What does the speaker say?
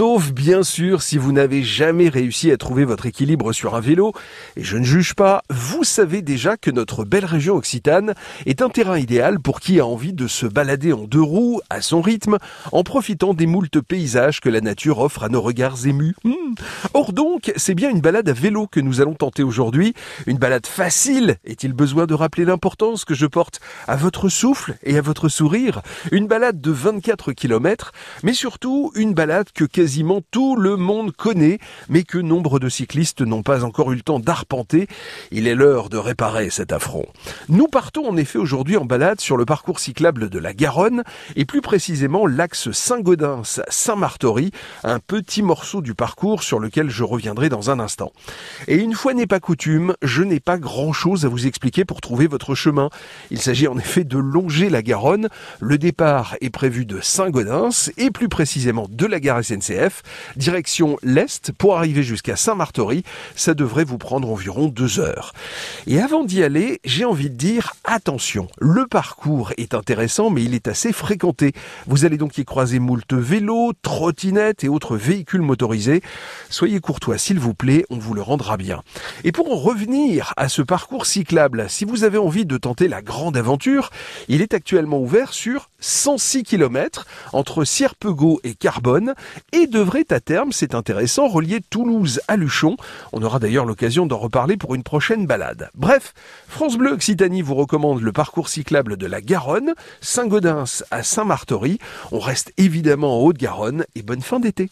Sauf bien sûr si vous n'avez jamais réussi à trouver votre équilibre sur un vélo, et je ne juge pas, vous savez déjà que notre belle région occitane est un terrain idéal pour qui a envie de se balader en deux roues, à son rythme, en profitant des moultes paysages que la nature offre à nos regards émus. Hmm. Or donc, c'est bien une balade à vélo que nous allons tenter aujourd'hui, une balade facile, est-il besoin de rappeler l'importance que je porte à votre souffle et à votre sourire, une balade de 24 km, mais surtout une balade que quasiment tout le monde connaît, mais que nombre de cyclistes n'ont pas encore eu le temps d'arpenter. Il est l'heure de réparer cet affront. Nous partons en effet aujourd'hui en balade sur le parcours cyclable de la Garonne, et plus précisément l'axe Saint-Gaudens-Saint-Martory, un petit morceau du parcours sur lequel je reviendrai dans un instant. Et une fois n'est pas coutume, je n'ai pas grand chose à vous expliquer pour trouver votre chemin. Il s'agit en effet de longer la Garonne. Le départ est prévu de Saint-Gaudens, et plus précisément de la gare SNCF direction l'Est, pour arriver jusqu'à Saint-Martory, ça devrait vous prendre environ deux heures. Et avant d'y aller, j'ai envie de dire attention, le parcours est intéressant, mais il est assez fréquenté. Vous allez donc y croiser moult vélos, trottinettes et autres véhicules motorisés. Soyez courtois, s'il vous plaît, on vous le rendra bien. Et pour en revenir à ce parcours cyclable, si vous avez envie de tenter la grande aventure, il est actuellement ouvert sur 106 km entre Sierpego et Carbone et devrait à terme, c'est intéressant, relier Toulouse à Luchon. On aura d'ailleurs l'occasion d'en reparler pour une prochaine balade. Bref, France Bleu Occitanie vous recommande le parcours cyclable de la Garonne, Saint-Gaudens à Saint-Martory. On reste évidemment en Haute-Garonne et bonne fin d'été.